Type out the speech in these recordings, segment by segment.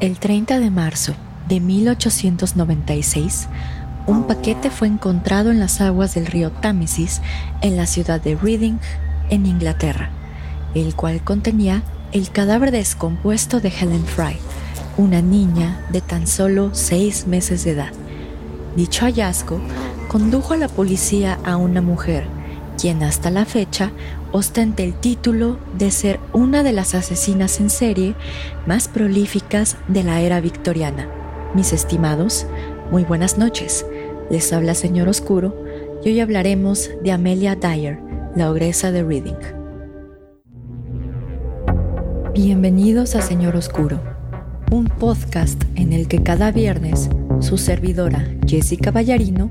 El 30 de marzo de 1896, un paquete fue encontrado en las aguas del río Támesis en la ciudad de Reading, en Inglaterra, el cual contenía el cadáver descompuesto de Helen Fry, una niña de tan solo seis meses de edad. Dicho hallazgo condujo a la policía a una mujer, quien hasta la fecha ostenta el título de ser una de las asesinas en serie más prolíficas de la era victoriana. Mis estimados, muy buenas noches. Les habla Señor Oscuro y hoy hablaremos de Amelia Dyer, la ogresa de Reading. Bienvenidos a Señor Oscuro, un podcast en el que cada viernes su servidora Jessica Ballarino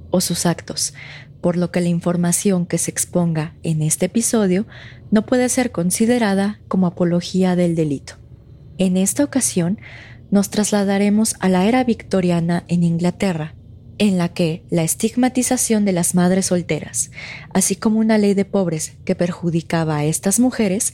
o sus actos, por lo que la información que se exponga en este episodio no puede ser considerada como apología del delito. En esta ocasión nos trasladaremos a la era victoriana en Inglaterra, en la que la estigmatización de las madres solteras, así como una ley de pobres que perjudicaba a estas mujeres,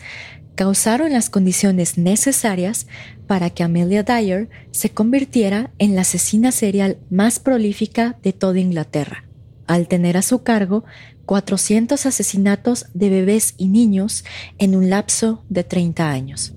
causaron las condiciones necesarias para que Amelia Dyer se convirtiera en la asesina serial más prolífica de toda Inglaterra, al tener a su cargo 400 asesinatos de bebés y niños en un lapso de 30 años.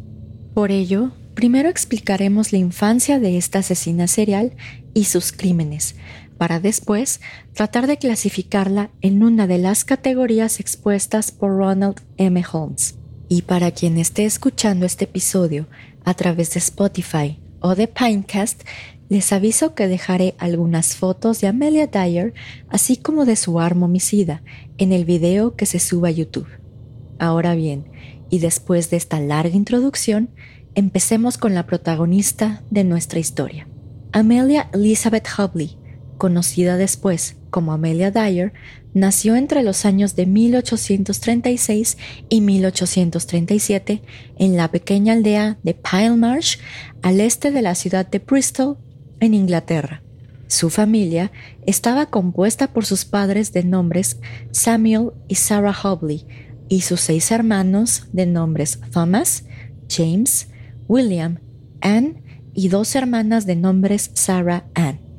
Por ello, primero explicaremos la infancia de esta asesina serial y sus crímenes, para después tratar de clasificarla en una de las categorías expuestas por Ronald M. Holmes. Y para quien esté escuchando este episodio a través de Spotify o de Pinecast, les aviso que dejaré algunas fotos de Amelia Dyer, así como de su arma homicida, en el video que se suba a YouTube. Ahora bien, y después de esta larga introducción, empecemos con la protagonista de nuestra historia. Amelia Elizabeth Hubley, conocida después como Amelia Dyer, nació entre los años de 1836 y 1837 en la pequeña aldea de Pilemarsh, al este de la ciudad de Bristol, en Inglaterra. Su familia estaba compuesta por sus padres de nombres Samuel y Sarah Hobley y sus seis hermanos de nombres Thomas, James, William, Anne y dos hermanas de nombres Sarah Ann.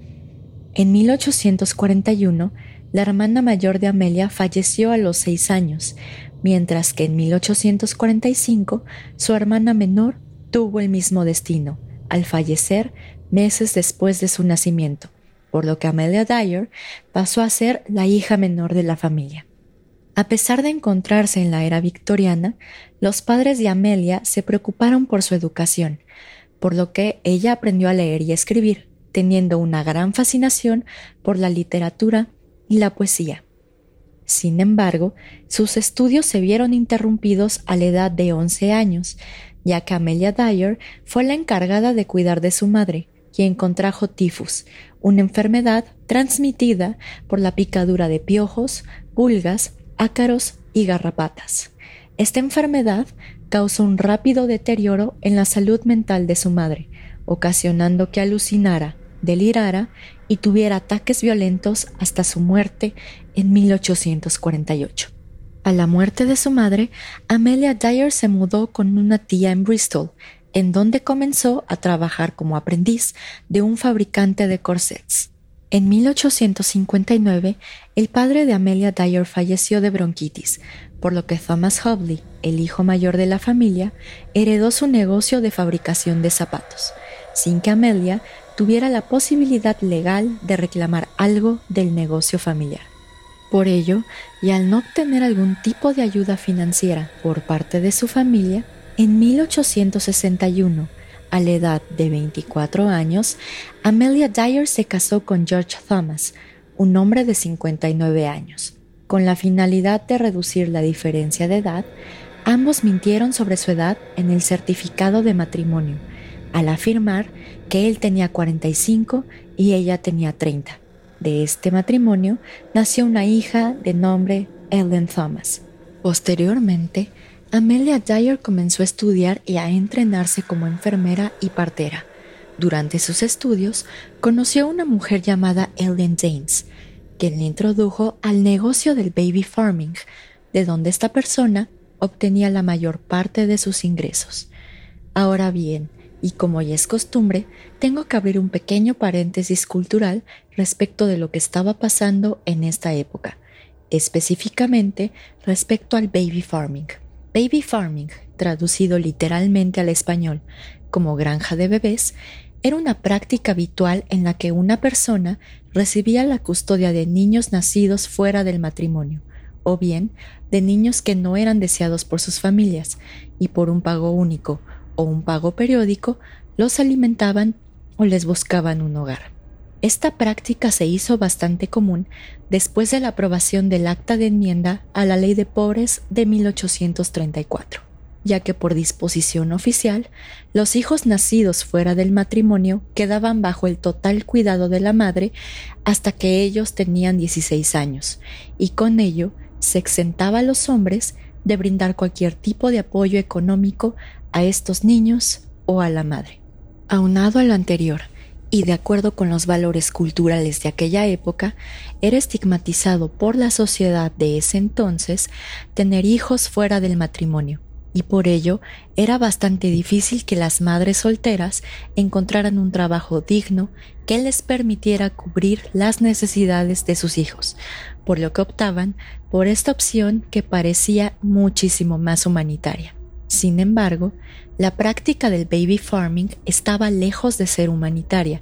En 1841, la hermana mayor de Amelia falleció a los seis años, mientras que en 1845 su hermana menor tuvo el mismo destino, al fallecer meses después de su nacimiento, por lo que Amelia Dyer pasó a ser la hija menor de la familia. A pesar de encontrarse en la era victoriana, los padres de Amelia se preocuparon por su educación, por lo que ella aprendió a leer y escribir, teniendo una gran fascinación por la literatura y la poesía. Sin embargo, sus estudios se vieron interrumpidos a la edad de 11 años, ya que Amelia Dyer fue la encargada de cuidar de su madre, quien contrajo tifus, una enfermedad transmitida por la picadura de piojos, pulgas, ácaros y garrapatas. Esta enfermedad causó un rápido deterioro en la salud mental de su madre, ocasionando que alucinara, delirara y tuviera ataques violentos hasta su muerte en 1848. A la muerte de su madre, Amelia Dyer se mudó con una tía en Bristol, en donde comenzó a trabajar como aprendiz de un fabricante de corsets. En 1859, el padre de Amelia Dyer falleció de bronquitis, por lo que Thomas Hobley, el hijo mayor de la familia, heredó su negocio de fabricación de zapatos, sin que Amelia tuviera la posibilidad legal de reclamar algo del negocio familiar. Por ello, y al no obtener algún tipo de ayuda financiera por parte de su familia, en 1861, a la edad de 24 años, Amelia Dyer se casó con George Thomas, un hombre de 59 años. Con la finalidad de reducir la diferencia de edad, ambos mintieron sobre su edad en el certificado de matrimonio, al afirmar que él tenía 45 y ella tenía 30. De este matrimonio nació una hija de nombre Ellen Thomas. Posteriormente, Amelia Dyer comenzó a estudiar y a entrenarse como enfermera y partera. Durante sus estudios, conoció a una mujer llamada Ellen James, quien le introdujo al negocio del baby farming, de donde esta persona obtenía la mayor parte de sus ingresos. Ahora bien, y como ya es costumbre, tengo que abrir un pequeño paréntesis cultural respecto de lo que estaba pasando en esta época, específicamente respecto al baby farming. Baby farming, traducido literalmente al español como granja de bebés, era una práctica habitual en la que una persona recibía la custodia de niños nacidos fuera del matrimonio, o bien de niños que no eran deseados por sus familias, y por un pago único o un pago periódico los alimentaban o les buscaban un hogar. Esta práctica se hizo bastante común después de la aprobación del Acta de Enmienda a la Ley de Pobres de 1834, ya que por disposición oficial, los hijos nacidos fuera del matrimonio quedaban bajo el total cuidado de la madre hasta que ellos tenían 16 años, y con ello se exentaba a los hombres de brindar cualquier tipo de apoyo económico a estos niños o a la madre. Aunado a lo anterior, y de acuerdo con los valores culturales de aquella época, era estigmatizado por la sociedad de ese entonces tener hijos fuera del matrimonio, y por ello era bastante difícil que las madres solteras encontraran un trabajo digno que les permitiera cubrir las necesidades de sus hijos, por lo que optaban por esta opción que parecía muchísimo más humanitaria. Sin embargo, la práctica del baby farming estaba lejos de ser humanitaria,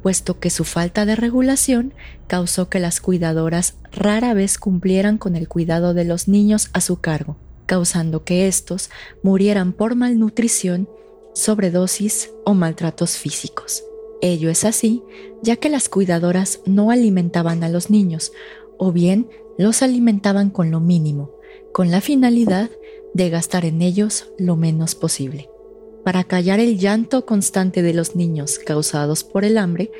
puesto que su falta de regulación causó que las cuidadoras rara vez cumplieran con el cuidado de los niños a su cargo, causando que éstos murieran por malnutrición, sobredosis o maltratos físicos. Ello es así, ya que las cuidadoras no alimentaban a los niños, o bien los alimentaban con lo mínimo, con la finalidad de gastar en ellos lo menos posible. Para callar el llanto constante de los niños causados por el hambre,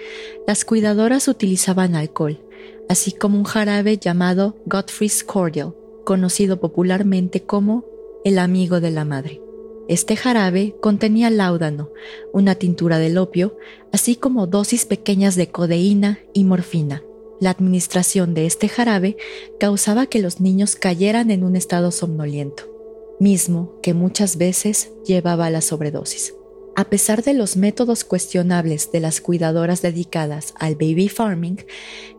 las cuidadoras utilizaban alcohol, así como un jarabe llamado Godfrey's Cordial, conocido popularmente como el amigo de la madre. Este jarabe contenía láudano, una tintura del opio, así como dosis pequeñas de codeína y morfina. La administración de este jarabe causaba que los niños cayeran en un estado somnoliento mismo que muchas veces llevaba la sobredosis. A pesar de los métodos cuestionables de las cuidadoras dedicadas al baby farming,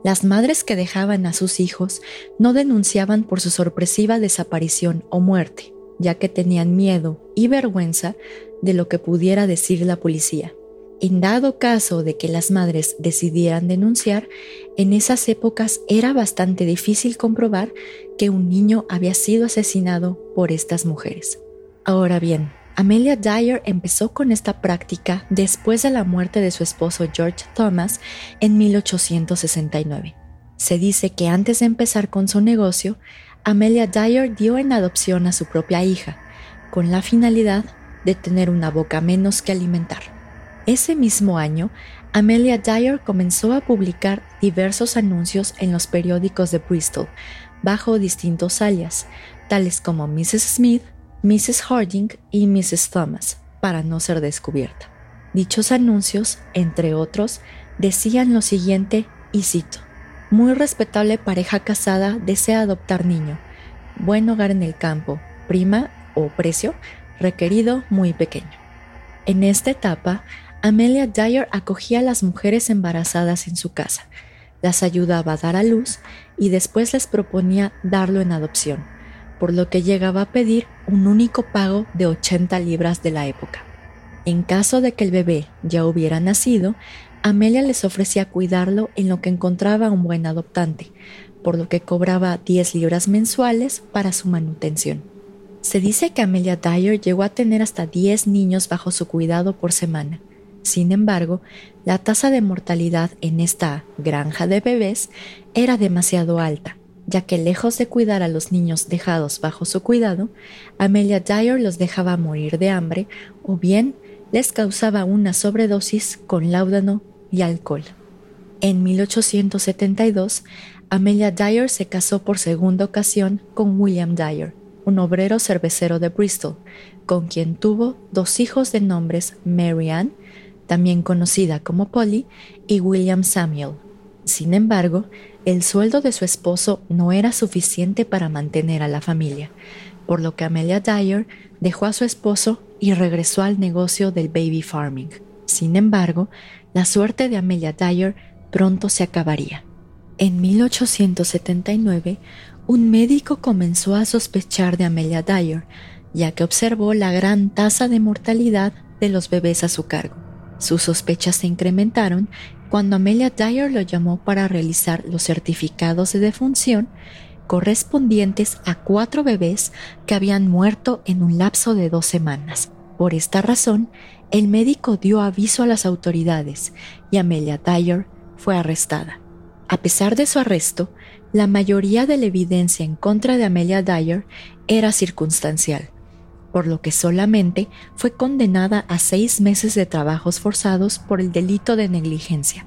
las madres que dejaban a sus hijos no denunciaban por su sorpresiva desaparición o muerte, ya que tenían miedo y vergüenza de lo que pudiera decir la policía. En dado caso de que las madres decidieran denunciar, en esas épocas era bastante difícil comprobar que un niño había sido asesinado por estas mujeres. Ahora bien, Amelia Dyer empezó con esta práctica después de la muerte de su esposo George Thomas en 1869. Se dice que antes de empezar con su negocio, Amelia Dyer dio en adopción a su propia hija, con la finalidad de tener una boca menos que alimentar. Ese mismo año, Amelia Dyer comenzó a publicar diversos anuncios en los periódicos de Bristol, bajo distintos alias, tales como Mrs. Smith, Mrs. Harding y Mrs. Thomas, para no ser descubierta. Dichos anuncios, entre otros, decían lo siguiente, y cito, Muy respetable pareja casada desea adoptar niño, buen hogar en el campo, prima o precio requerido muy pequeño. En esta etapa, Amelia Dyer acogía a las mujeres embarazadas en su casa, las ayudaba a dar a luz y después les proponía darlo en adopción, por lo que llegaba a pedir un único pago de 80 libras de la época. En caso de que el bebé ya hubiera nacido, Amelia les ofrecía cuidarlo en lo que encontraba un buen adoptante, por lo que cobraba 10 libras mensuales para su manutención. Se dice que Amelia Dyer llegó a tener hasta 10 niños bajo su cuidado por semana. Sin embargo, la tasa de mortalidad en esta granja de bebés era demasiado alta, ya que lejos de cuidar a los niños dejados bajo su cuidado, Amelia Dyer los dejaba morir de hambre o bien les causaba una sobredosis con láudano y alcohol. En 1872, Amelia Dyer se casó por segunda ocasión con William Dyer, un obrero cervecero de Bristol, con quien tuvo dos hijos de nombres Mary Ann, también conocida como Polly, y William Samuel. Sin embargo, el sueldo de su esposo no era suficiente para mantener a la familia, por lo que Amelia Dyer dejó a su esposo y regresó al negocio del baby farming. Sin embargo, la suerte de Amelia Dyer pronto se acabaría. En 1879, un médico comenzó a sospechar de Amelia Dyer, ya que observó la gran tasa de mortalidad de los bebés a su cargo. Sus sospechas se incrementaron cuando Amelia Dyer lo llamó para realizar los certificados de defunción correspondientes a cuatro bebés que habían muerto en un lapso de dos semanas. Por esta razón, el médico dio aviso a las autoridades y Amelia Dyer fue arrestada. A pesar de su arresto, la mayoría de la evidencia en contra de Amelia Dyer era circunstancial, por lo que solamente fue condenada a seis meses de trabajos forzados por el delito de negligencia,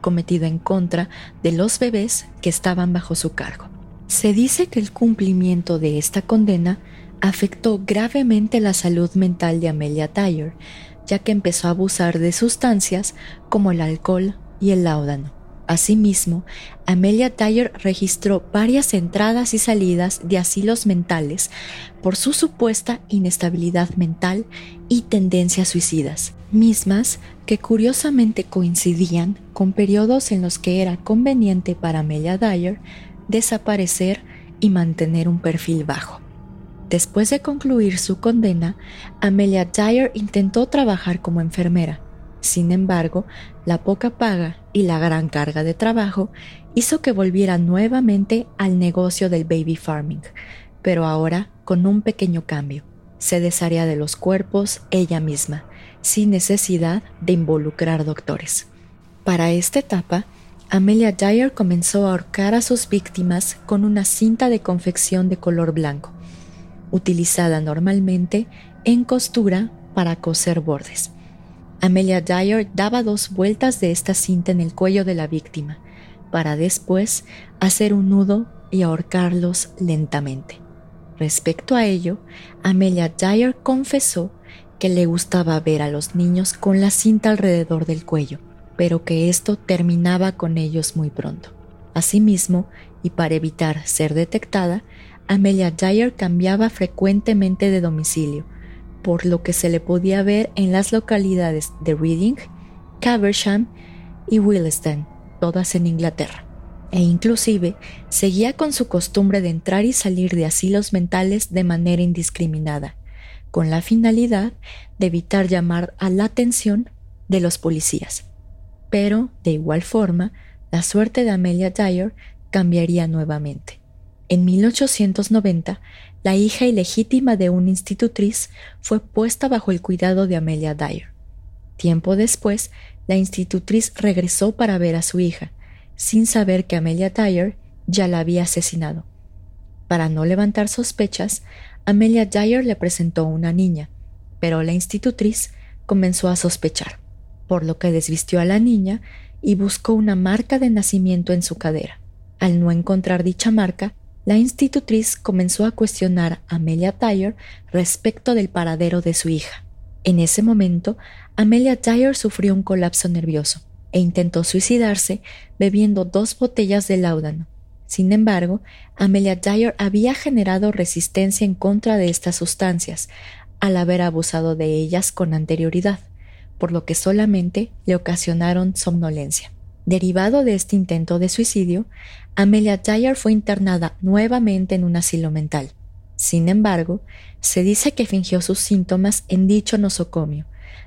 cometido en contra de los bebés que estaban bajo su cargo. Se dice que el cumplimiento de esta condena afectó gravemente la salud mental de Amelia Dyer, ya que empezó a abusar de sustancias como el alcohol y el láudano. Asimismo, Amelia Dyer registró varias entradas y salidas de asilos mentales por su supuesta inestabilidad mental y tendencias suicidas, mismas que curiosamente coincidían con periodos en los que era conveniente para Amelia Dyer desaparecer y mantener un perfil bajo. Después de concluir su condena, Amelia Dyer intentó trabajar como enfermera, sin embargo, la poca paga y la gran carga de trabajo hizo que volviera nuevamente al negocio del baby farming, pero ahora con un pequeño cambio. Se desharía de los cuerpos ella misma, sin necesidad de involucrar doctores. Para esta etapa, Amelia Dyer comenzó a ahorcar a sus víctimas con una cinta de confección de color blanco, utilizada normalmente en costura para coser bordes. Amelia Dyer daba dos vueltas de esta cinta en el cuello de la víctima, para después hacer un nudo y ahorcarlos lentamente. Respecto a ello, Amelia Dyer confesó que le gustaba ver a los niños con la cinta alrededor del cuello, pero que esto terminaba con ellos muy pronto. Asimismo, y para evitar ser detectada, Amelia Dyer cambiaba frecuentemente de domicilio, por lo que se le podía ver en las localidades de Reading, Caversham y Willesden, todas en Inglaterra. E inclusive seguía con su costumbre de entrar y salir de asilos mentales de manera indiscriminada, con la finalidad de evitar llamar a la atención de los policías. Pero, de igual forma, la suerte de Amelia Dyer cambiaría nuevamente. En 1890, la hija ilegítima de una institutriz fue puesta bajo el cuidado de Amelia Dyer. Tiempo después, la institutriz regresó para ver a su hija, sin saber que Amelia Dyer ya la había asesinado. Para no levantar sospechas, Amelia Dyer le presentó una niña, pero la institutriz comenzó a sospechar, por lo que desvistió a la niña y buscó una marca de nacimiento en su cadera. Al no encontrar dicha marca, la institutriz comenzó a cuestionar a Amelia Dyer respecto del paradero de su hija. En ese momento, Amelia Dyer sufrió un colapso nervioso e intentó suicidarse bebiendo dos botellas de láudano. Sin embargo, Amelia Dyer había generado resistencia en contra de estas sustancias al haber abusado de ellas con anterioridad, por lo que solamente le ocasionaron somnolencia. Derivado de este intento de suicidio, Amelia Dyer fue internada nuevamente en un asilo mental. Sin embargo, se dice que fingió sus síntomas en dicho nosocomio,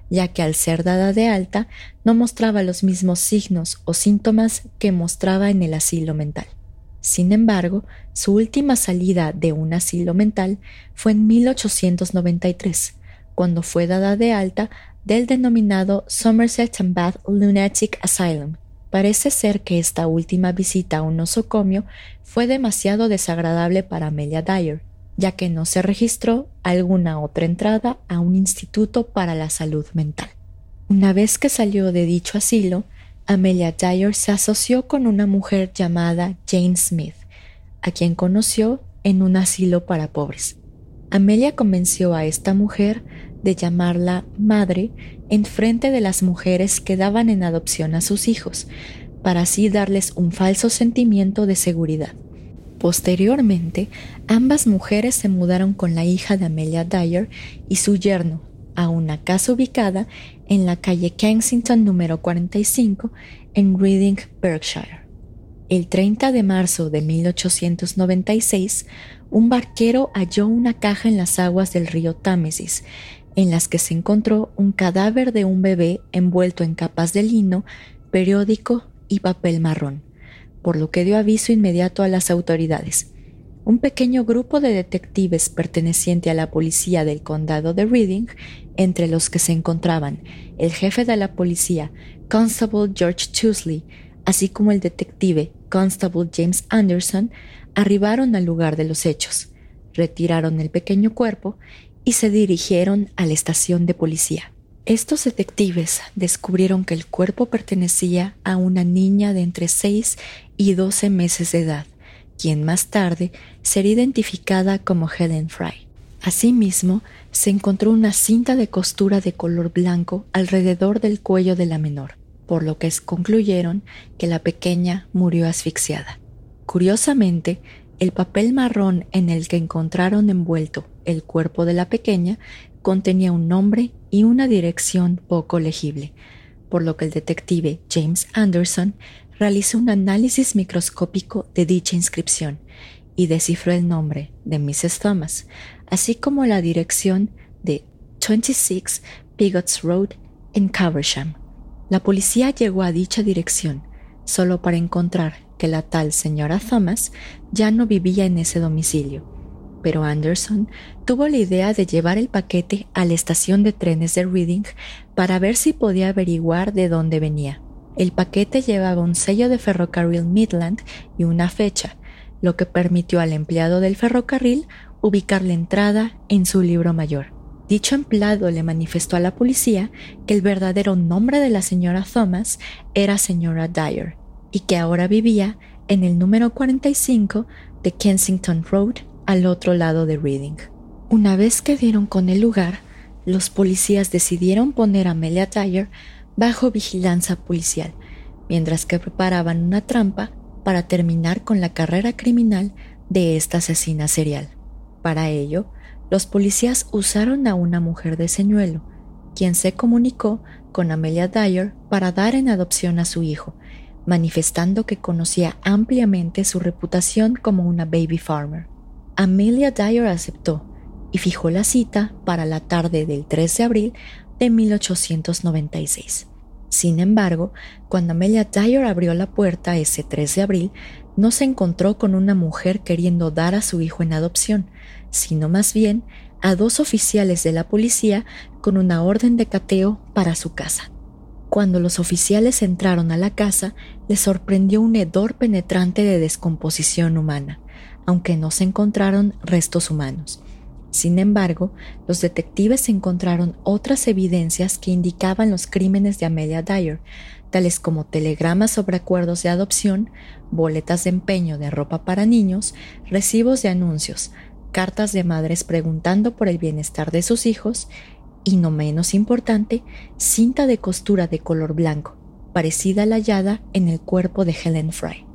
ya que al ser dada de alta no mostraba los mismos signos o síntomas que mostraba en el asilo mental. Sin embargo, su última salida de un asilo mental fue en 1893, cuando fue dada de alta del denominado Somerset and Bath Lunatic Asylum. Parece ser que esta última visita a un nosocomio fue demasiado desagradable para Amelia Dyer, ya que no se registró alguna otra entrada a un instituto para la salud mental. Una vez que salió de dicho asilo, Amelia Dyer se asoció con una mujer llamada Jane Smith, a quien conoció en un asilo para pobres. Amelia convenció a esta mujer de llamarla madre en frente de las mujeres que daban en adopción a sus hijos, para así darles un falso sentimiento de seguridad. Posteriormente, ambas mujeres se mudaron con la hija de Amelia Dyer y su yerno a una casa ubicada en la calle Kensington número 45 en Reading, Berkshire. El 30 de marzo de 1896, un barquero halló una caja en las aguas del río Támesis, en las que se encontró un cadáver de un bebé envuelto en capas de lino, periódico y papel marrón por lo que dio aviso inmediato a las autoridades. Un pequeño grupo de detectives perteneciente a la policía del condado de Reading, entre los que se encontraban el jefe de la policía, Constable George Tusley, así como el detective Constable James Anderson, arribaron al lugar de los hechos, retiraron el pequeño cuerpo y se dirigieron a la estación de policía. Estos detectives descubrieron que el cuerpo pertenecía a una niña de entre 6 y 12 meses de edad, quien más tarde sería identificada como Helen Fry. Asimismo, se encontró una cinta de costura de color blanco alrededor del cuello de la menor, por lo que concluyeron que la pequeña murió asfixiada. Curiosamente, el papel marrón en el que encontraron envuelto el cuerpo de la pequeña contenía un nombre y una dirección poco legible, por lo que el detective James Anderson realizó un análisis microscópico de dicha inscripción y descifró el nombre de Mrs. Thomas, así como la dirección de 26 Pigots Road en Caversham. La policía llegó a dicha dirección solo para encontrar que la tal señora Thomas ya no vivía en ese domicilio pero Anderson tuvo la idea de llevar el paquete a la estación de trenes de Reading para ver si podía averiguar de dónde venía. El paquete llevaba un sello de ferrocarril Midland y una fecha, lo que permitió al empleado del ferrocarril ubicar la entrada en su libro mayor. Dicho empleado le manifestó a la policía que el verdadero nombre de la señora Thomas era señora Dyer y que ahora vivía en el número 45 de Kensington Road al otro lado de Reading. Una vez que dieron con el lugar, los policías decidieron poner a Amelia Dyer bajo vigilancia policial, mientras que preparaban una trampa para terminar con la carrera criminal de esta asesina serial. Para ello, los policías usaron a una mujer de señuelo, quien se comunicó con Amelia Dyer para dar en adopción a su hijo, manifestando que conocía ampliamente su reputación como una baby farmer. Amelia Dyer aceptó y fijó la cita para la tarde del 3 de abril de 1896. Sin embargo, cuando Amelia Dyer abrió la puerta ese 3 de abril, no se encontró con una mujer queriendo dar a su hijo en adopción, sino más bien a dos oficiales de la policía con una orden de cateo para su casa. Cuando los oficiales entraron a la casa, les sorprendió un hedor penetrante de descomposición humana aunque no se encontraron restos humanos. Sin embargo, los detectives encontraron otras evidencias que indicaban los crímenes de Amelia Dyer, tales como telegramas sobre acuerdos de adopción, boletas de empeño de ropa para niños, recibos de anuncios, cartas de madres preguntando por el bienestar de sus hijos y, no menos importante, cinta de costura de color blanco, parecida a la hallada en el cuerpo de Helen Fry.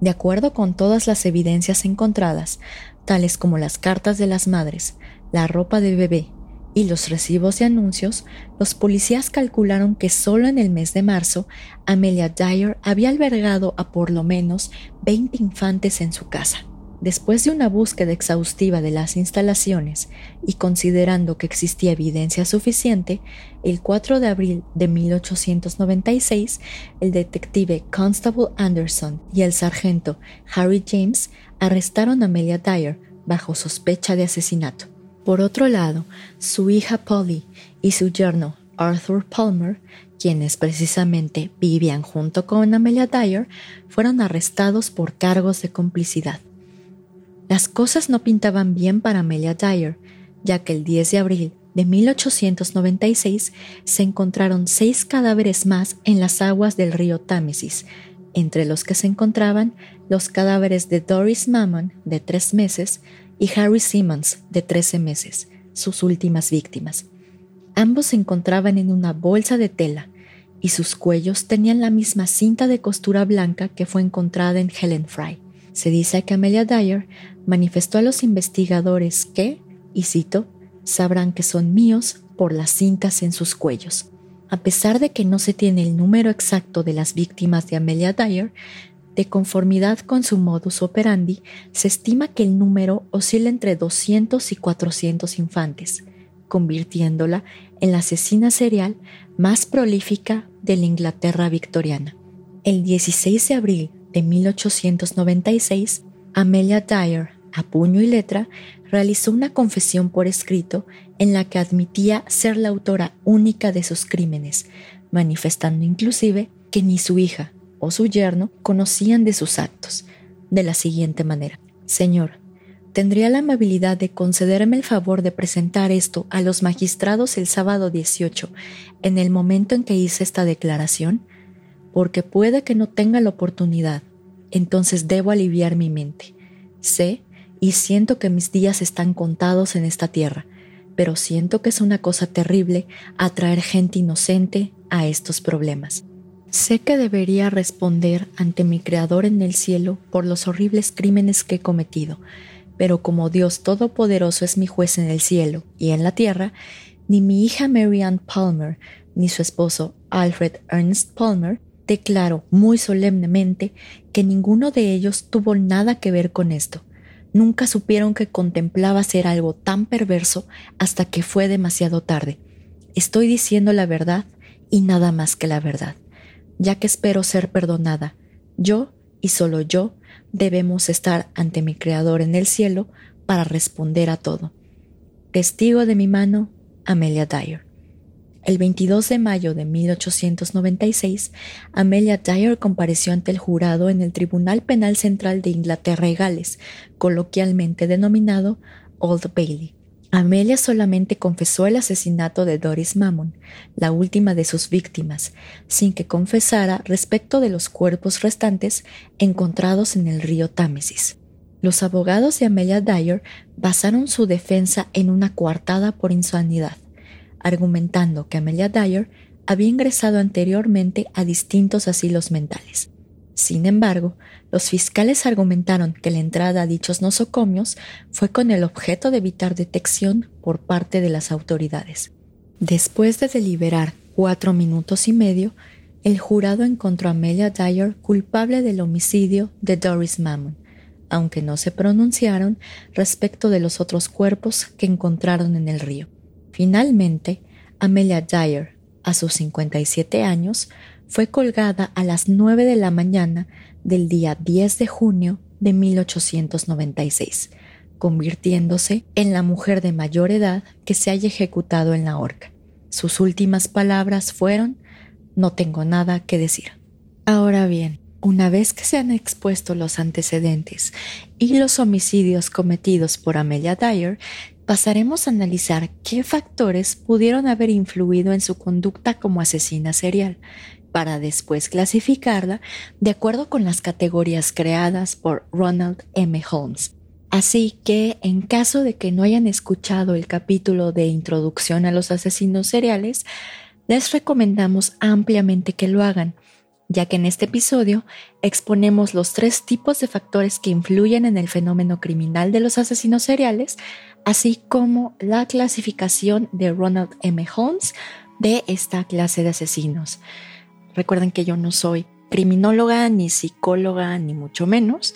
De acuerdo con todas las evidencias encontradas, tales como las cartas de las madres, la ropa de bebé y los recibos de anuncios, los policías calcularon que solo en el mes de marzo Amelia Dyer había albergado a por lo menos 20 infantes en su casa. Después de una búsqueda exhaustiva de las instalaciones y considerando que existía evidencia suficiente, el 4 de abril de 1896, el detective Constable Anderson y el sargento Harry James arrestaron a Amelia Dyer bajo sospecha de asesinato. Por otro lado, su hija Polly y su yerno Arthur Palmer, quienes precisamente vivían junto con Amelia Dyer, fueron arrestados por cargos de complicidad. Las cosas no pintaban bien para Amelia Dyer, ya que el 10 de abril de 1896 se encontraron seis cadáveres más en las aguas del río Támesis, entre los que se encontraban los cadáveres de Doris Mammon, de tres meses, y Harry Simmons, de 13 meses, sus últimas víctimas. Ambos se encontraban en una bolsa de tela y sus cuellos tenían la misma cinta de costura blanca que fue encontrada en Helen Fry. Se dice que Amelia Dyer manifestó a los investigadores que, y cito, sabrán que son míos por las cintas en sus cuellos. A pesar de que no se tiene el número exacto de las víctimas de Amelia Dyer, de conformidad con su modus operandi, se estima que el número oscila entre 200 y 400 infantes, convirtiéndola en la asesina serial más prolífica de la Inglaterra victoriana. El 16 de abril de 1896, Amelia Dyer, a puño y letra, realizó una confesión por escrito en la que admitía ser la autora única de sus crímenes, manifestando inclusive que ni su hija o su yerno conocían de sus actos, de la siguiente manera. Señor, ¿tendría la amabilidad de concederme el favor de presentar esto a los magistrados el sábado 18, en el momento en que hice esta declaración? Porque puede que no tenga la oportunidad, entonces debo aliviar mi mente. Sé y siento que mis días están contados en esta tierra, pero siento que es una cosa terrible atraer gente inocente a estos problemas. Sé que debería responder ante mi Creador en el cielo por los horribles crímenes que he cometido, pero como Dios Todopoderoso es mi juez en el cielo y en la tierra, ni mi hija Marianne Palmer ni su esposo Alfred Ernest Palmer declaro muy solemnemente que ninguno de ellos tuvo nada que ver con esto. Nunca supieron que contemplaba ser algo tan perverso hasta que fue demasiado tarde. Estoy diciendo la verdad y nada más que la verdad, ya que espero ser perdonada. Yo, y solo yo, debemos estar ante mi Creador en el cielo para responder a todo. Testigo de mi mano, Amelia Dyer. El 22 de mayo de 1896, Amelia Dyer compareció ante el jurado en el Tribunal Penal Central de Inglaterra y Gales, coloquialmente denominado Old Bailey. Amelia solamente confesó el asesinato de Doris Mammon, la última de sus víctimas, sin que confesara respecto de los cuerpos restantes encontrados en el río Támesis. Los abogados de Amelia Dyer basaron su defensa en una coartada por insanidad argumentando que Amelia Dyer había ingresado anteriormente a distintos asilos mentales. Sin embargo, los fiscales argumentaron que la entrada a dichos nosocomios fue con el objeto de evitar detección por parte de las autoridades. Después de deliberar cuatro minutos y medio, el jurado encontró a Amelia Dyer culpable del homicidio de Doris Mammon, aunque no se pronunciaron respecto de los otros cuerpos que encontraron en el río. Finalmente, Amelia Dyer, a sus 57 años, fue colgada a las 9 de la mañana del día 10 de junio de 1896, convirtiéndose en la mujer de mayor edad que se haya ejecutado en la horca. Sus últimas palabras fueron No tengo nada que decir. Ahora bien, una vez que se han expuesto los antecedentes y los homicidios cometidos por Amelia Dyer, pasaremos a analizar qué factores pudieron haber influido en su conducta como asesina serial, para después clasificarla de acuerdo con las categorías creadas por Ronald M. Holmes. Así que, en caso de que no hayan escuchado el capítulo de Introducción a los asesinos seriales, les recomendamos ampliamente que lo hagan, ya que en este episodio exponemos los tres tipos de factores que influyen en el fenómeno criminal de los asesinos seriales, así como la clasificación de Ronald M. Holmes de esta clase de asesinos. Recuerden que yo no soy criminóloga, ni psicóloga, ni mucho menos,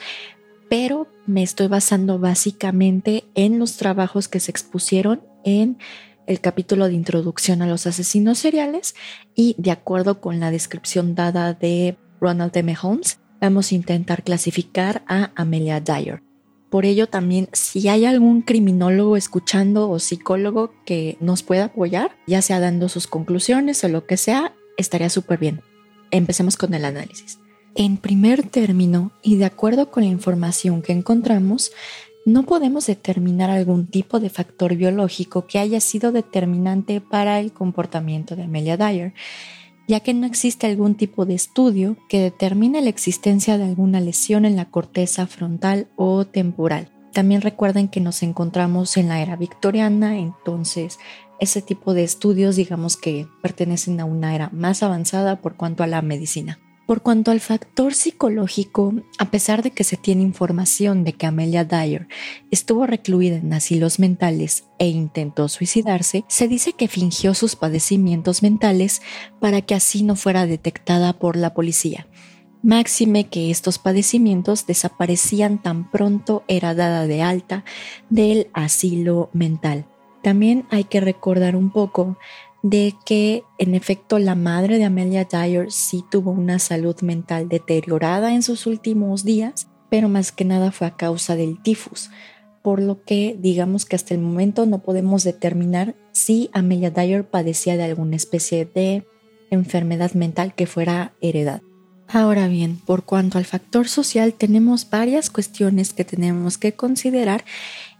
pero me estoy basando básicamente en los trabajos que se expusieron en el capítulo de introducción a los asesinos seriales y de acuerdo con la descripción dada de Ronald M. Holmes, vamos a intentar clasificar a Amelia Dyer. Por ello también, si hay algún criminólogo escuchando o psicólogo que nos pueda apoyar, ya sea dando sus conclusiones o lo que sea, estaría súper bien. Empecemos con el análisis. En primer término, y de acuerdo con la información que encontramos, no podemos determinar algún tipo de factor biológico que haya sido determinante para el comportamiento de Amelia Dyer, ya que no existe algún tipo de estudio que determine la existencia de alguna lesión en la corteza frontal o temporal. También recuerden que nos encontramos en la era victoriana, entonces ese tipo de estudios digamos que pertenecen a una era más avanzada por cuanto a la medicina. Por cuanto al factor psicológico, a pesar de que se tiene información de que Amelia Dyer estuvo recluida en asilos mentales e intentó suicidarse, se dice que fingió sus padecimientos mentales para que así no fuera detectada por la policía. Máxime que estos padecimientos desaparecían tan pronto era dada de alta del asilo mental. También hay que recordar un poco de que en efecto la madre de Amelia Dyer sí tuvo una salud mental deteriorada en sus últimos días, pero más que nada fue a causa del tifus, por lo que digamos que hasta el momento no podemos determinar si Amelia Dyer padecía de alguna especie de enfermedad mental que fuera heredada. Ahora bien, por cuanto al factor social, tenemos varias cuestiones que tenemos que considerar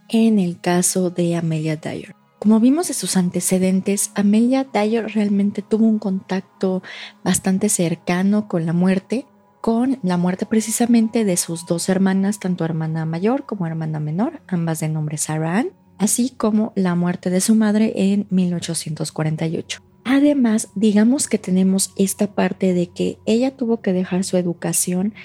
en el caso de Amelia Dyer. Como vimos de sus antecedentes, Amelia Dyer realmente tuvo un contacto bastante cercano con la muerte, con la muerte precisamente de sus dos hermanas, tanto hermana mayor como hermana menor, ambas de nombre Sarah Ann, así como la muerte de su madre en 1848. Además, digamos que tenemos esta parte de que ella tuvo que dejar su educación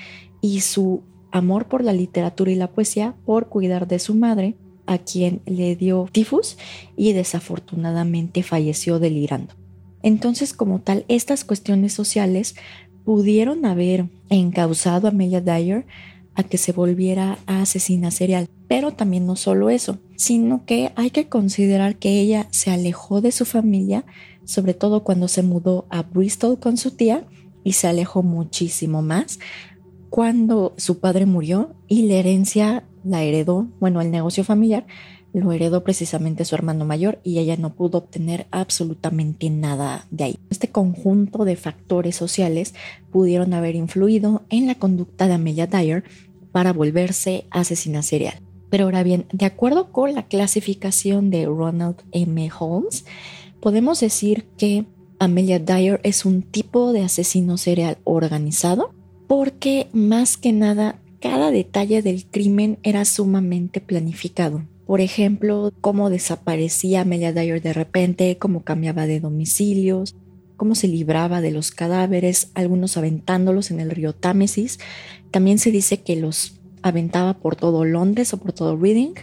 y su amor por la literatura y la poesía por cuidar de su madre, a quien le dio tifus y desafortunadamente falleció delirando. Entonces, como tal, estas cuestiones sociales pudieron haber encausado a Amelia Dyer a que se volviera a asesina serial. Pero también no solo eso, sino que hay que considerar que ella se alejó de su familia, sobre todo cuando se mudó a Bristol con su tía, y se alejó muchísimo más cuando su padre murió y la herencia la heredó, bueno, el negocio familiar lo heredó precisamente su hermano mayor y ella no pudo obtener absolutamente nada de ahí. Este conjunto de factores sociales pudieron haber influido en la conducta de Amelia Dyer para volverse asesina serial. Pero ahora bien, de acuerdo con la clasificación de Ronald M. Holmes, podemos decir que Amelia Dyer es un tipo de asesino serial organizado porque más que nada cada detalle del crimen era sumamente planificado. Por ejemplo, cómo desaparecía Amelia Dyer de repente, cómo cambiaba de domicilios, cómo se libraba de los cadáveres, algunos aventándolos en el río Támesis. También se dice que los aventaba por todo Londres o por todo Reading,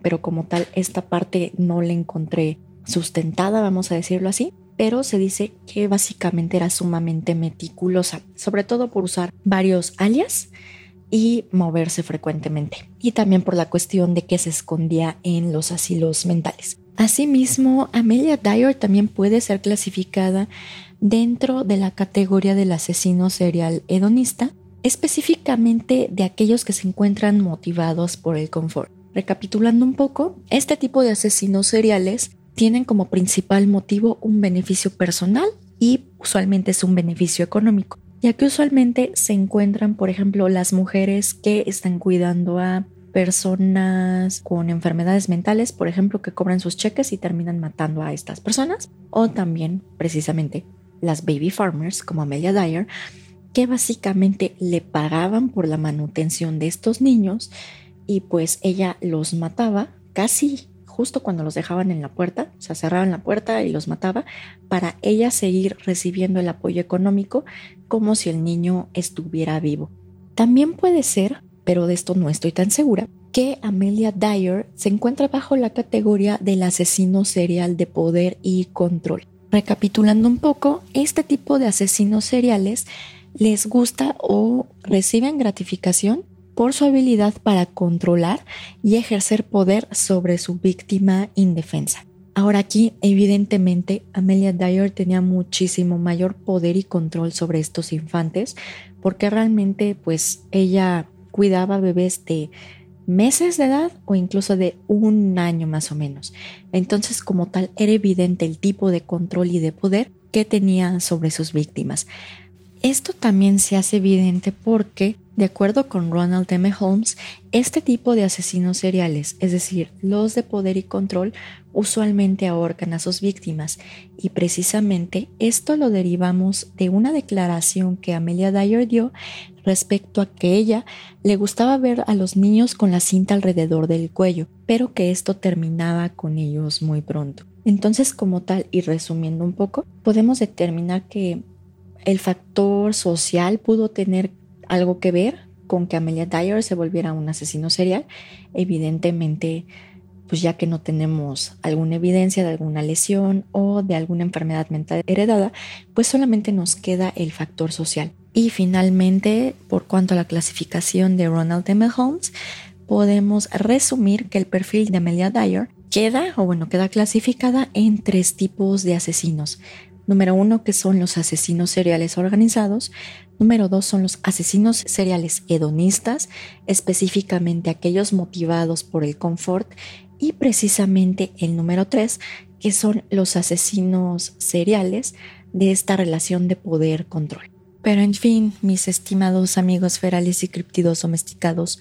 pero como tal esta parte no la encontré sustentada, vamos a decirlo así pero se dice que básicamente era sumamente meticulosa, sobre todo por usar varios alias y moverse frecuentemente, y también por la cuestión de que se escondía en los asilos mentales. Asimismo, Amelia Dyer también puede ser clasificada dentro de la categoría del asesino serial hedonista, específicamente de aquellos que se encuentran motivados por el confort. Recapitulando un poco, este tipo de asesinos seriales tienen como principal motivo un beneficio personal y usualmente es un beneficio económico ya que usualmente se encuentran, por ejemplo, las mujeres que están cuidando a personas con enfermedades mentales, por ejemplo, que cobran sus cheques y terminan matando a estas personas, o también precisamente las baby farmers como Amelia Dyer, que básicamente le pagaban por la manutención de estos niños y pues ella los mataba casi justo cuando los dejaban en la puerta, o sea, cerraban la puerta y los mataba, para ella seguir recibiendo el apoyo económico como si el niño estuviera vivo. También puede ser, pero de esto no estoy tan segura, que Amelia Dyer se encuentra bajo la categoría del asesino serial de poder y control. Recapitulando un poco, este tipo de asesinos seriales les gusta o reciben gratificación por su habilidad para controlar y ejercer poder sobre su víctima indefensa. Ahora aquí, evidentemente, Amelia Dyer tenía muchísimo mayor poder y control sobre estos infantes, porque realmente, pues, ella cuidaba bebés de meses de edad o incluso de un año más o menos. Entonces, como tal, era evidente el tipo de control y de poder que tenía sobre sus víctimas. Esto también se hace evidente porque, de acuerdo con Ronald M. Holmes, este tipo de asesinos seriales, es decir, los de poder y control, usualmente ahorcan a sus víctimas y precisamente esto lo derivamos de una declaración que Amelia Dyer dio respecto a que ella le gustaba ver a los niños con la cinta alrededor del cuello, pero que esto terminaba con ellos muy pronto. Entonces, como tal, y resumiendo un poco, podemos determinar que el factor social pudo tener algo que ver con que Amelia Dyer se volviera un asesino serial. Evidentemente, pues ya que no tenemos alguna evidencia de alguna lesión o de alguna enfermedad mental heredada, pues solamente nos queda el factor social. Y finalmente, por cuanto a la clasificación de Ronald M. Holmes, podemos resumir que el perfil de Amelia Dyer queda, o bueno, queda clasificada en tres tipos de asesinos. Número uno, que son los asesinos seriales organizados. Número dos, son los asesinos seriales hedonistas, específicamente aquellos motivados por el confort. Y precisamente el número tres, que son los asesinos seriales de esta relación de poder-control. Pero en fin, mis estimados amigos ferales y criptidos domesticados,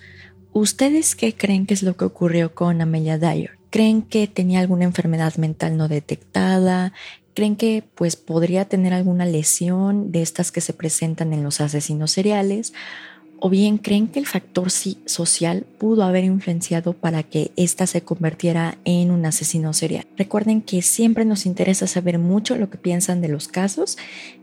¿ustedes qué creen que es lo que ocurrió con Amelia Dyer? ¿Creen que tenía alguna enfermedad mental no detectada? ¿Creen que pues podría tener alguna lesión de estas que se presentan en los asesinos seriales? ¿O bien creen que el factor social pudo haber influenciado para que ésta se convirtiera en un asesino serial? Recuerden que siempre nos interesa saber mucho lo que piensan de los casos,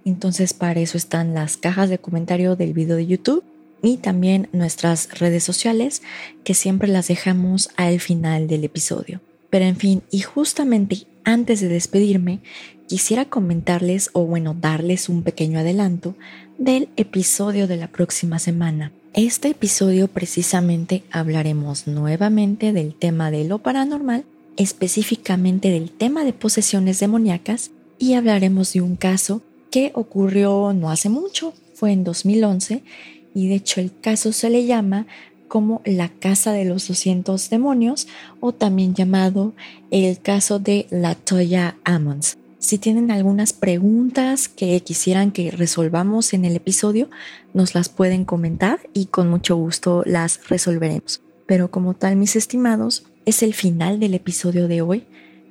entonces para eso están las cajas de comentario del video de YouTube y también nuestras redes sociales que siempre las dejamos al final del episodio. Pero en fin, y justamente antes de despedirme, quisiera comentarles o bueno, darles un pequeño adelanto del episodio de la próxima semana. Este episodio precisamente hablaremos nuevamente del tema de lo paranormal, específicamente del tema de posesiones demoníacas y hablaremos de un caso que ocurrió no hace mucho, fue en 2011 y de hecho el caso se le llama como la Casa de los 200 Demonios o también llamado el caso de la Toya Ammons. Si tienen algunas preguntas que quisieran que resolvamos en el episodio, nos las pueden comentar y con mucho gusto las resolveremos. Pero como tal, mis estimados, es el final del episodio de hoy.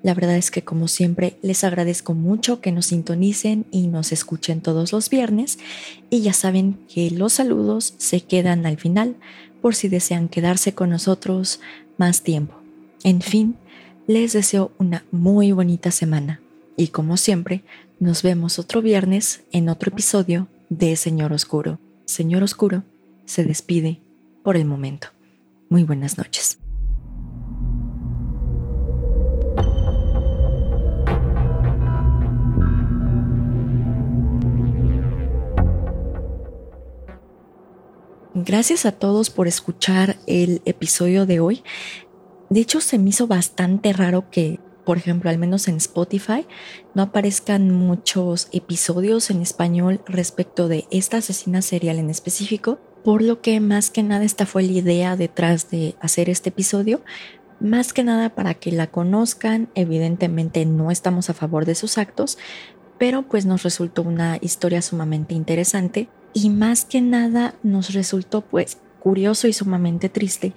La verdad es que como siempre les agradezco mucho que nos sintonicen y nos escuchen todos los viernes y ya saben que los saludos se quedan al final por si desean quedarse con nosotros más tiempo. En fin, les deseo una muy bonita semana y como siempre, nos vemos otro viernes en otro episodio de Señor Oscuro. Señor Oscuro se despide por el momento. Muy buenas noches. Gracias a todos por escuchar el episodio de hoy. De hecho, se me hizo bastante raro que, por ejemplo, al menos en Spotify, no aparezcan muchos episodios en español respecto de esta asesina serial en específico, por lo que más que nada esta fue la idea detrás de hacer este episodio, más que nada para que la conozcan, evidentemente no estamos a favor de sus actos, pero pues nos resultó una historia sumamente interesante y más que nada nos resultó pues curioso y sumamente triste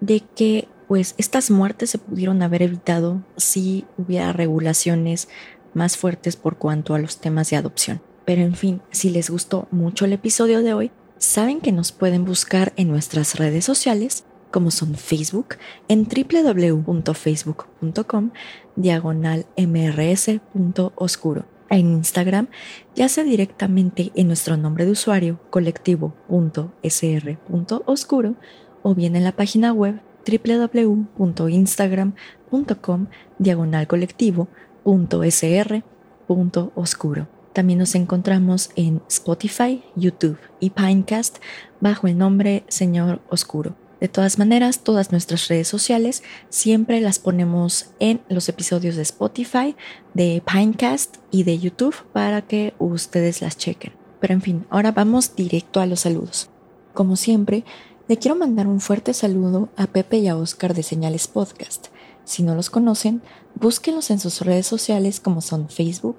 de que pues estas muertes se pudieron haber evitado si hubiera regulaciones más fuertes por cuanto a los temas de adopción. Pero en fin, si les gustó mucho el episodio de hoy, saben que nos pueden buscar en nuestras redes sociales como son Facebook en www.facebook.com diagonal mrs.oscuro en Instagram, ya sea directamente en nuestro nombre de usuario colectivo.sr.oscuro o bien en la página web www.instagram.com diagonal colectivo.sr.oscuro. También nos encontramos en Spotify, YouTube y Pinecast bajo el nombre Señor Oscuro. De todas maneras, todas nuestras redes sociales siempre las ponemos en los episodios de Spotify, de Pinecast y de YouTube para que ustedes las chequen. Pero en fin, ahora vamos directo a los saludos. Como siempre, le quiero mandar un fuerte saludo a Pepe y a Oscar de Señales Podcast. Si no los conocen, búsquenlos en sus redes sociales como son Facebook,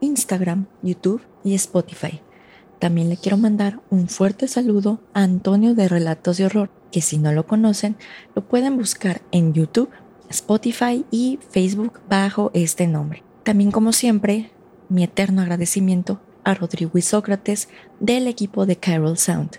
Instagram, YouTube y Spotify. También le quiero mandar un fuerte saludo a Antonio de Relatos de Horror, que si no lo conocen, lo pueden buscar en YouTube, Spotify y Facebook bajo este nombre. También como siempre, mi eterno agradecimiento a Rodrigo y Sócrates del equipo de Carol Sound,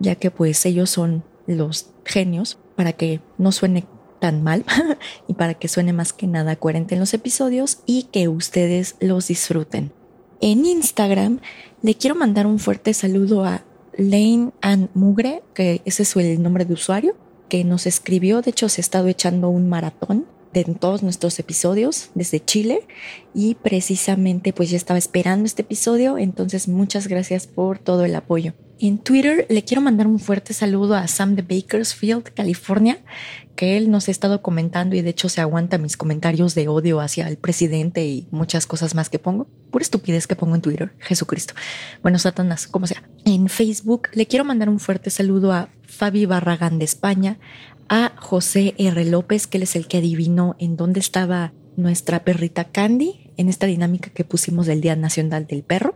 ya que pues ellos son los genios para que no suene tan mal y para que suene más que nada coherente en los episodios y que ustedes los disfruten. En Instagram le quiero mandar un fuerte saludo a Lane and Mugre, que ese es el nombre de usuario, que nos escribió, de hecho se ha estado echando un maratón de todos nuestros episodios desde Chile y precisamente pues ya estaba esperando este episodio, entonces muchas gracias por todo el apoyo. En Twitter le quiero mandar un fuerte saludo a Sam de Bakersfield, California, que él nos ha estado comentando y de hecho se aguanta mis comentarios de odio hacia el presidente y muchas cosas más que pongo. Pura estupidez que pongo en Twitter, Jesucristo. Bueno, Satanás, como sea. En Facebook le quiero mandar un fuerte saludo a Fabi Barragán de España, a José R. López, que él es el que adivinó en dónde estaba nuestra perrita Candy en esta dinámica que pusimos del Día Nacional del Perro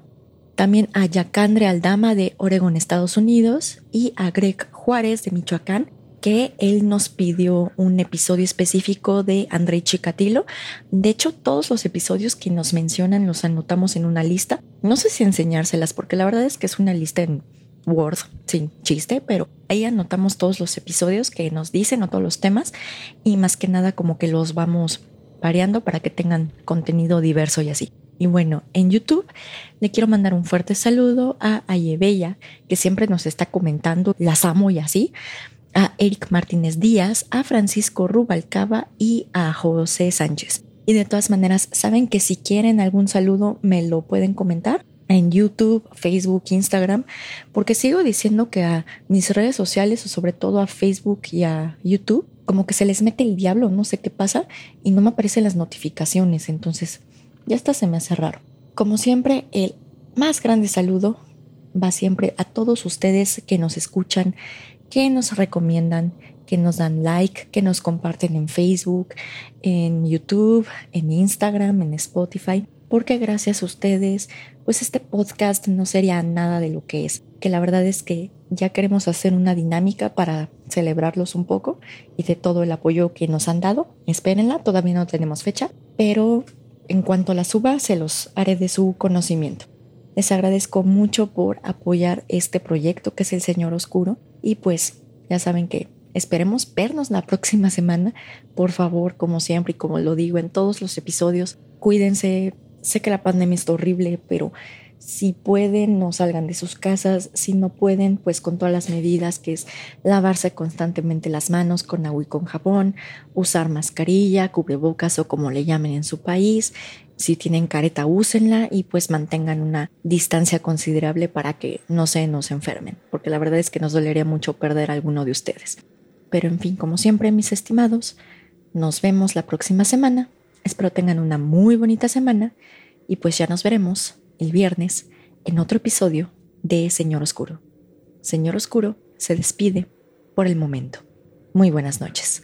también a Yacandre Aldama de Oregon, Estados Unidos, y a Greg Juárez de Michoacán, que él nos pidió un episodio específico de Andrei Chikatilo. De hecho, todos los episodios que nos mencionan los anotamos en una lista. No sé si enseñárselas, porque la verdad es que es una lista en Word sin chiste, pero ahí anotamos todos los episodios que nos dicen o todos los temas y más que nada como que los vamos variando para que tengan contenido diverso y así. Y bueno, en YouTube le quiero mandar un fuerte saludo a Ayebella, que siempre nos está comentando, las amo y así, a Eric Martínez Díaz, a Francisco Rubalcaba y a José Sánchez. Y de todas maneras, saben que si quieren algún saludo me lo pueden comentar en YouTube, Facebook, Instagram, porque sigo diciendo que a mis redes sociales o sobre todo a Facebook y a YouTube, como que se les mete el diablo, no sé qué pasa, y no me aparecen las notificaciones. Entonces, ya hasta se me hace raro. Como siempre, el más grande saludo va siempre a todos ustedes que nos escuchan, que nos recomiendan, que nos dan like, que nos comparten en Facebook, en YouTube, en Instagram, en Spotify, porque gracias a ustedes, pues este podcast no sería nada de lo que es. Que la verdad es que ya queremos hacer una dinámica para celebrarlos un poco y de todo el apoyo que nos han dado. Espérenla, todavía no tenemos fecha, pero en cuanto la suba, se los haré de su conocimiento. Les agradezco mucho por apoyar este proyecto que es el Señor Oscuro y pues ya saben que esperemos vernos la próxima semana. Por favor, como siempre y como lo digo en todos los episodios, cuídense. Sé que la pandemia está horrible, pero si pueden, no salgan de sus casas. Si no pueden, pues con todas las medidas que es lavarse constantemente las manos con agua y con jabón, usar mascarilla, cubrebocas o como le llamen en su país. Si tienen careta, úsenla y pues mantengan una distancia considerable para que no se nos enfermen, porque la verdad es que nos dolería mucho perder a alguno de ustedes. Pero en fin, como siempre, mis estimados, nos vemos la próxima semana. Espero tengan una muy bonita semana y pues ya nos veremos el viernes en otro episodio de Señor Oscuro. Señor Oscuro se despide por el momento. Muy buenas noches.